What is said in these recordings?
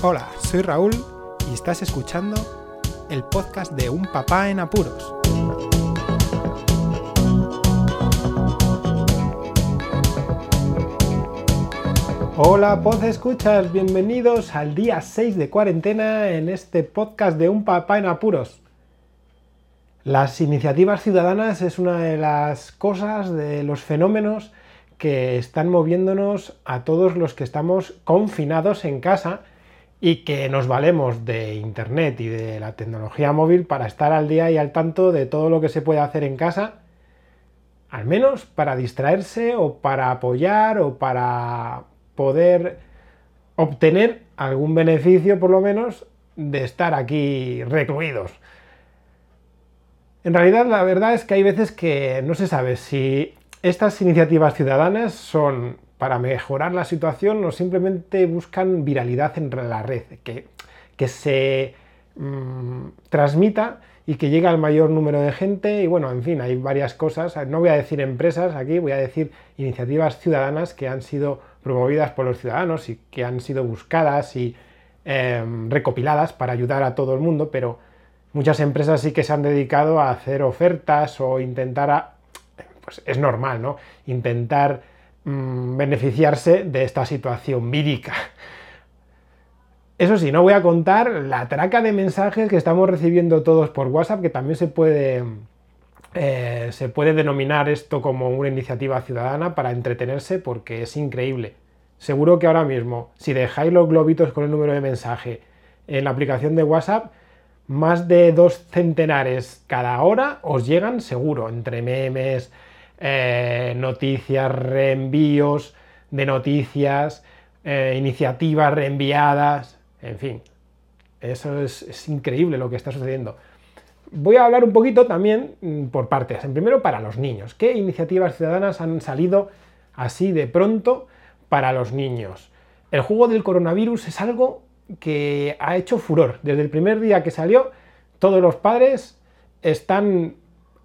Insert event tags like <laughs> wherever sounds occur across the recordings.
Hola, soy Raúl y estás escuchando el podcast de Un Papá en Apuros. Hola, pod escuchas, bienvenidos al día 6 de cuarentena en este podcast de Un Papá en Apuros. Las iniciativas ciudadanas es una de las cosas, de los fenómenos que están moviéndonos a todos los que estamos confinados en casa y que nos valemos de Internet y de la tecnología móvil para estar al día y al tanto de todo lo que se puede hacer en casa, al menos para distraerse o para apoyar o para poder obtener algún beneficio por lo menos de estar aquí recluidos. En realidad la verdad es que hay veces que no se sabe si estas iniciativas ciudadanas son para mejorar la situación o simplemente buscan viralidad en la red, que, que se mm, transmita y que llegue al mayor número de gente. Y bueno, en fin, hay varias cosas. No voy a decir empresas aquí, voy a decir iniciativas ciudadanas que han sido promovidas por los ciudadanos y que han sido buscadas y em, recopiladas para ayudar a todo el mundo, pero muchas empresas sí que se han dedicado a hacer ofertas o intentar, pues es normal, ¿no? Intentar Mm, beneficiarse de esta situación vírica. Eso sí, no voy a contar la traca de mensajes que estamos recibiendo todos por WhatsApp, que también se puede, eh, se puede denominar esto como una iniciativa ciudadana para entretenerse porque es increíble. Seguro que ahora mismo, si dejáis los globitos con el número de mensaje en la aplicación de WhatsApp, más de dos centenares cada hora os llegan seguro, entre memes, eh, noticias, reenvíos de noticias, eh, iniciativas reenviadas, en fin, eso es, increíble lo que está sucediendo. Voy a hablar un poquito también mm, por partes. En primero, para los niños. ¿Qué iniciativas ciudadanas han salido así de pronto para los niños? El juego del coronavirus es algo que ha hecho furor. Desde el primer día que salió, todos los padres están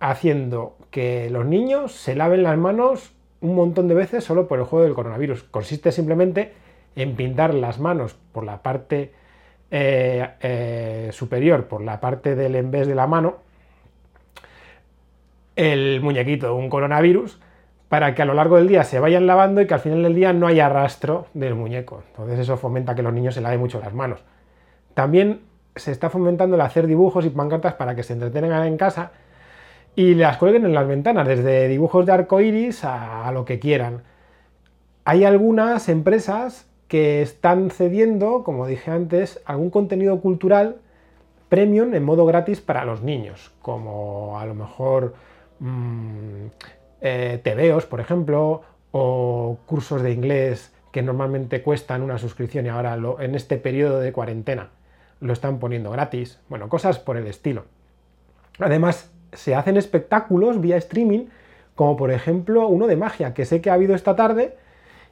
haciendo que los niños se laven las manos un montón de veces solo por el juego del coronavirus. Consiste simplemente en pintar las manos por la parte eh, eh, superior, por la parte del envés de la mano, el muñequito de un coronavirus, para que a lo largo del día se vayan lavando y que al final del día no haya rastro del muñeco. Entonces eso fomenta que los niños se laven mucho las manos. También se está fomentando el hacer dibujos y pancartas para que se entretengan en casa y las cuelguen en las ventanas, desde dibujos de arco iris a, lo que quieran. Hay algunas empresas que están cediendo, como dije antes, algún contenido cultural premium en modo gratis para los niños, como a lo mejor mmm, tebeos, por ejemplo, o cursos de inglés que normalmente cuestan una suscripción y ahora en este periodo de cuarentena lo están poniendo gratis. Bueno, cosas por el estilo. Además, se hacen espectáculos vía streaming, como por ejemplo uno de magia, que sé que ha habido esta tarde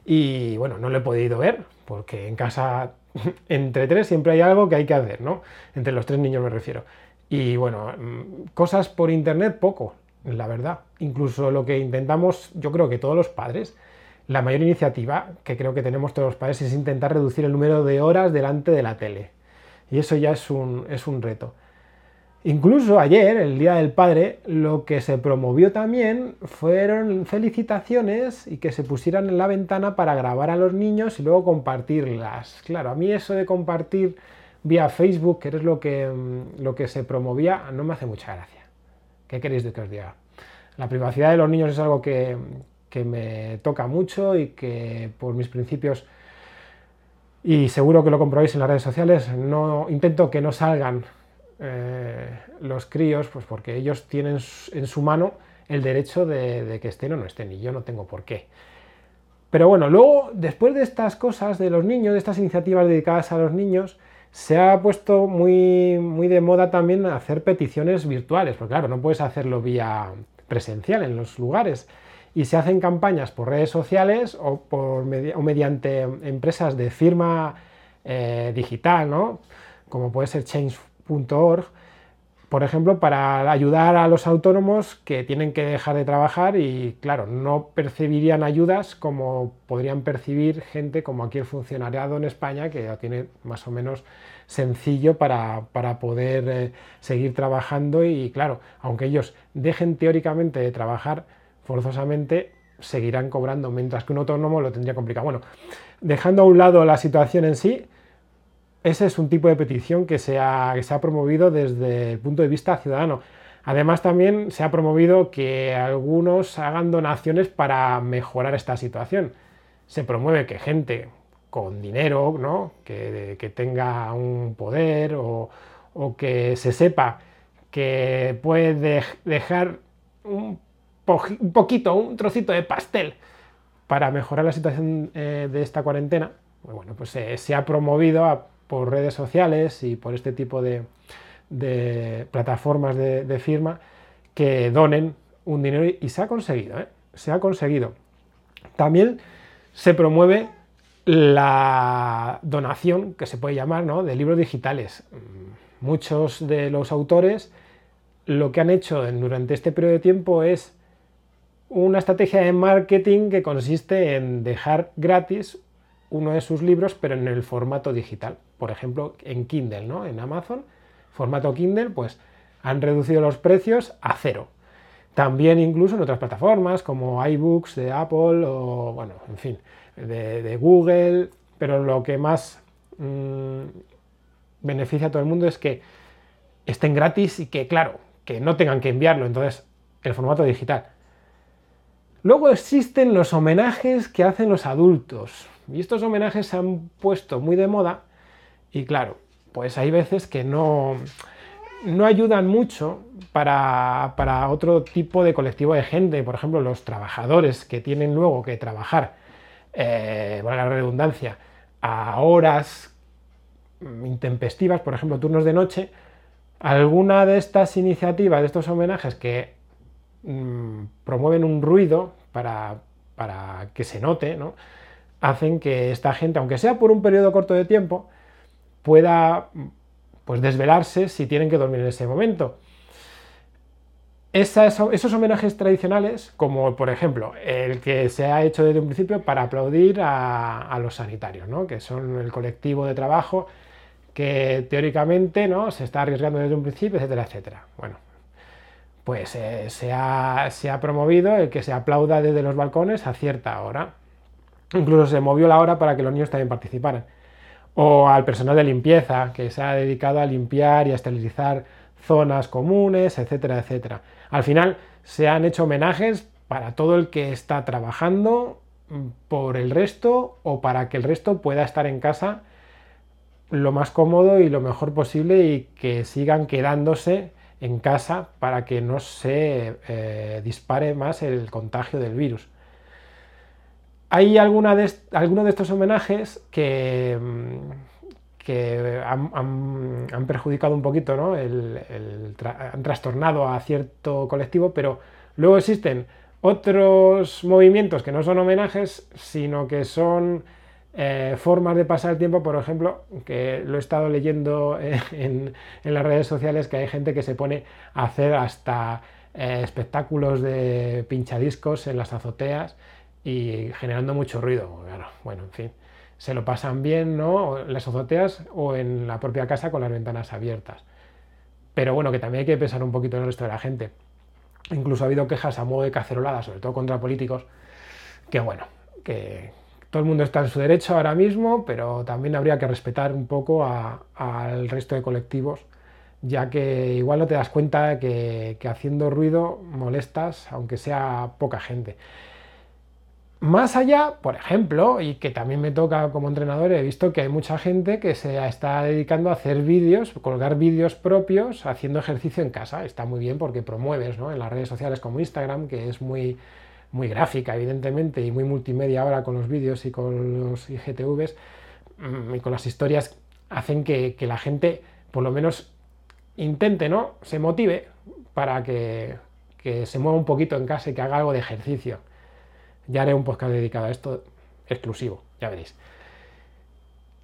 y bueno, no lo he podido ver, porque en casa <laughs> entre tres siempre hay algo que hay que hacer, ¿no? Entre los tres niños me refiero. Y bueno, mm, cosas por internet poco, la verdad. Incluso lo que intentamos, yo creo que todos los padres, la mayor iniciativa que creo que tenemos todos los padres es intentar reducir el número de horas delante de la tele. Y eso ya es un, es un reto. Incluso ayer, el Día del Padre, lo que se promovió también fueron felicitaciones y que se pusieran en la ventana para grabar a los niños y luego compartirlas. Claro, a mí eso de compartir vía Facebook, que es lo que, mm, lo que se promovía, no me hace mucha gracia. ¿Qué queréis de que os diga? La privacidad de los niños es algo que, que me toca mucho y que por mis principios, y seguro que lo comprobáis en las redes sociales, no intento que no salgan eh, los críos, pues porque ellos tienen en su mano el derecho de, que estén o no estén, y yo no tengo por qué. Pero bueno, luego, después de estas cosas de los niños, de estas iniciativas dedicadas a los niños, se ha puesto muy, muy de moda también hacer peticiones virtuales, porque claro, no puedes hacerlo vía presencial en los lugares. Y se hacen campañas por redes sociales o, por, mediante empresas de firma eh, digital, ¿no? como puede ser Change por ejemplo, para ayudar a los autónomos que tienen que dejar de trabajar y, claro, no percibirían ayudas como podrían percibir gente como aquí el funcionariado en España, que ya tiene más o menos sencillo para, poder eh, seguir trabajando y, claro, aunque ellos dejen teóricamente de trabajar, forzosamente seguirán cobrando, mientras que un autónomo lo tendría complicado. Bueno, dejando a un lado la situación en sí, ese es un tipo de petición que se, ha, se ha promovido desde el punto de vista ciudadano. Además también se ha promovido que algunos hagan donaciones para mejorar esta situación. Se promueve que gente con dinero, ¿no? que, tenga un poder o, que se sepa que puede dejar un, poquito, un trocito de pastel para mejorar la situación eh, de esta cuarentena, bueno, pues se ha promovido a por redes sociales y por este tipo de, plataformas de, firma que donen un dinero y se ha conseguido, ¿eh? se ha conseguido. También se promueve la donación, que se puede llamar, ¿no? de libros digitales. Muchos de los autores lo que han hecho durante este periodo de tiempo es una estrategia de marketing que consiste en dejar gratis uno de sus libros, pero en el formato digital. Por ejemplo, en Kindle, ¿no? En Amazon, formato Kindle, pues han reducido los precios a cero. También incluso en otras plataformas como iBooks de Apple o, bueno, en fin, de, Google, pero lo que más mm, beneficia a todo el mundo es que estén gratis y que, claro, que no tengan que enviarlo, entonces el formato digital. Luego existen los homenajes que hacen los adultos. Y estos homenajes se han puesto muy de moda y claro, pues hay veces que no, no ayudan mucho para, otro tipo de colectivo de gente, por ejemplo, los trabajadores que tienen luego que trabajar, eh, valga la redundancia, a horas intempestivas, por ejemplo, turnos de noche, alguna de estas iniciativas, de estos homenajes que mm, promueven un ruido para, para que se note, ¿no? hacen que esta gente, aunque sea por un periodo corto de tiempo, pueda pues, desvelarse si tienen que dormir en ese momento. esos homenajes tradicionales, como por ejemplo el que se ha hecho desde un principio para aplaudir a, los sanitarios, ¿no? que son el colectivo de trabajo que teóricamente ¿no? se está arriesgando desde un principio, etcétera, etcétera. Bueno, pues eh, se, ha, se ha promovido el que se aplauda desde los balcones a cierta hora. Incluso se movió la hora para que los niños también participaran. O al personal de limpieza, que se ha dedicado a limpiar y a esterilizar zonas comunes, etcétera, etcétera. Al final se han hecho homenajes para todo el que está trabajando mm, por el resto o para que el resto pueda estar en casa lo más cómodo y lo mejor posible y que sigan quedándose en casa para que no se eh, dispare más el contagio del virus. Hay algunos de estos homenajes que, mm, han, perjudicado un poquito, ¿no? han trastornado a cierto colectivo, pero luego existen otros movimientos que no son homenajes, sino que son eh, formas de pasar el tiempo, por ejemplo, que lo he estado leyendo <laughs> en, las redes sociales, que hay gente que se pone a hacer hasta eh, espectáculos de pinchadiscos en las azoteas y generando mucho ruido. bueno, en fin, se lo pasan bien, ¿no? Las azoteas o en la propia casa con las ventanas abiertas. Pero bueno, que también hay que pensar un poquito en el resto de la gente. Incluso ha habido quejas a modo de cacerolada, sobre todo contra políticos, que bueno, que todo el mundo está en su derecho ahora mismo, pero también habría que respetar un poco al resto de colectivos, ya que igual no te das cuenta que haciendo ruido molestas, aunque sea poca gente. Más allá, por ejemplo, y que también me toca como entrenador, he visto que hay mucha gente que se está dedicando a hacer vídeos, colgar vídeos propios haciendo ejercicio en casa. Está muy bien porque promueves ¿no? en las redes sociales como Instagram, que es muy, muy gráfica, evidentemente, y muy multimedia ahora con los vídeos y con los IGTVs mm, y con las historias, hacen que, la gente, por lo menos, intente, ¿no? Se motive para que se mueva un poquito en casa y que haga algo de ejercicio. Ya haré un podcast dedicado a esto exclusivo, ya veréis.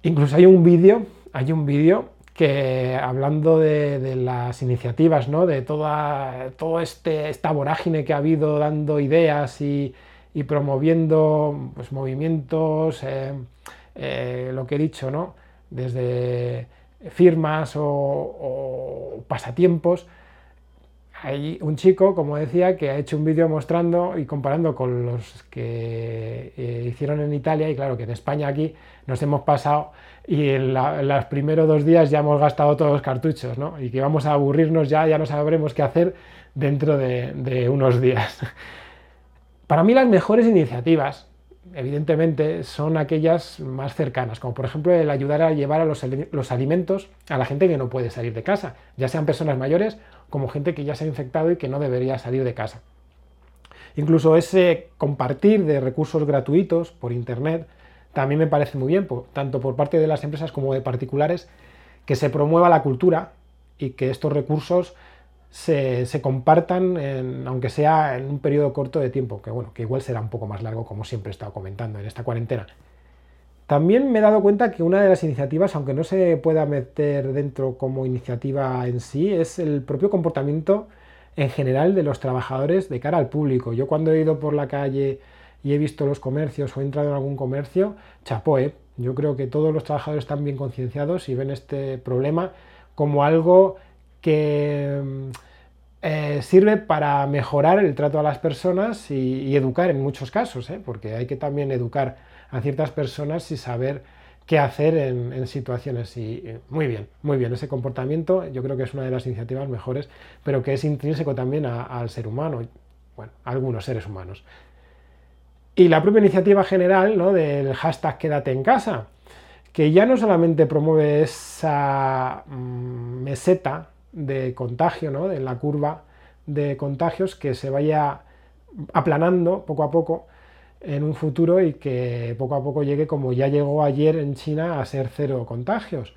Incluso hay un vídeo, hay un vídeo que hablando de, las iniciativas, ¿no? de toda todo este, esta vorágine que ha habido dando ideas y, promoviendo pues, movimientos, eh, eh, lo que he dicho, ¿no? desde firmas o pasatiempos, hay un chico, como decía, que ha hecho un vídeo mostrando y comparando con los que eh, hicieron en Italia y claro que en España aquí nos hemos pasado y en, los primeros dos días ya hemos gastado todos los cartuchos, ¿no? Y que vamos a aburrirnos ya, ya no sabremos qué hacer dentro de unos días. <laughs> Para mí las mejores iniciativas evidentemente, son aquellas más cercanas, como por ejemplo el ayudar a llevar a los, alimentos a la gente que no puede salir de casa, ya sean personas mayores como gente que ya se ha infectado y que no debería salir de casa. Incluso ese compartir de recursos gratuitos por Internet también me parece muy bien, tanto por parte de las empresas como de particulares, que se promueva la cultura y que estos recursos se, compartan, aunque sea en un periodo corto de tiempo, que bueno, que igual será un poco más largo, como siempre he estado comentando en esta cuarentena. También me he dado cuenta que una de las iniciativas, aunque no se pueda meter dentro como iniciativa en sí, es el propio comportamiento en general de los trabajadores de cara al público. Yo cuando he ido por la calle y he visto los comercios o he entrado en algún comercio, chapó, ¿eh? yo creo que todos los trabajadores están bien concienciados y ven este problema como algo que mm, eh, sirve para mejorar el trato a las personas y, educar en muchos casos, ¿eh? porque hay que también educar a ciertas personas y saber qué hacer en, situaciones. Y muy bien, muy bien, ese comportamiento yo creo que es una de las iniciativas mejores, pero que es intrínseco también al ser humano, bueno, a algunos seres humanos. Y la propia iniciativa general ¿no? del hashtag quédate en casa, que ya no solamente promueve esa mm, meseta de contagio, ¿no? en la curva de contagios que se vaya aplanando poco a poco en un futuro y que poco a poco llegue como ya llegó ayer en China a ser cero contagios.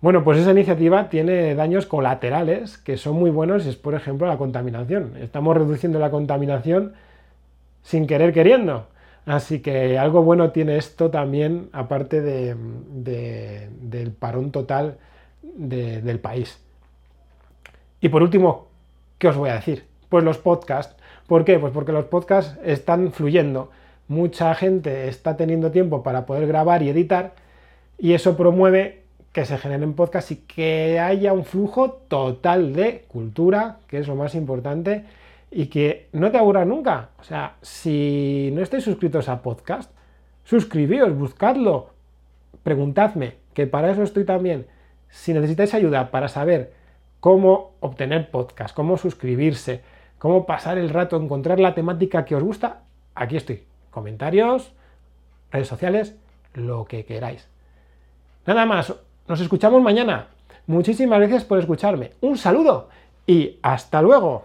Bueno, pues esa iniciativa tiene daños colaterales que son muy buenos, es por ejemplo la contaminación. Estamos reduciendo la contaminación sin querer queriendo. Así que algo bueno tiene esto también, aparte del parón total del país. Y por último, ¿qué os voy a decir? Pues los podcasts. ¿Por qué? Pues porque los podcasts están fluyendo. Mucha gente está teniendo tiempo para poder grabar y editar y eso promueve que se generen podcasts y que haya un flujo total de cultura, que es lo más importante, y que no te aburra nunca. O sea, si no estáis suscritos a podcast, suscribíos, buscadlo, preguntadme, que para eso estoy también. Si necesitáis ayuda para saber cómo obtener podcast, cómo suscribirse, cómo pasar el rato, encontrar la temática que os gusta, aquí estoy. Comentarios, redes sociales, lo que queráis. Nada más, nos escuchamos mañana. Muchísimas gracias por escucharme. Un saludo y hasta luego.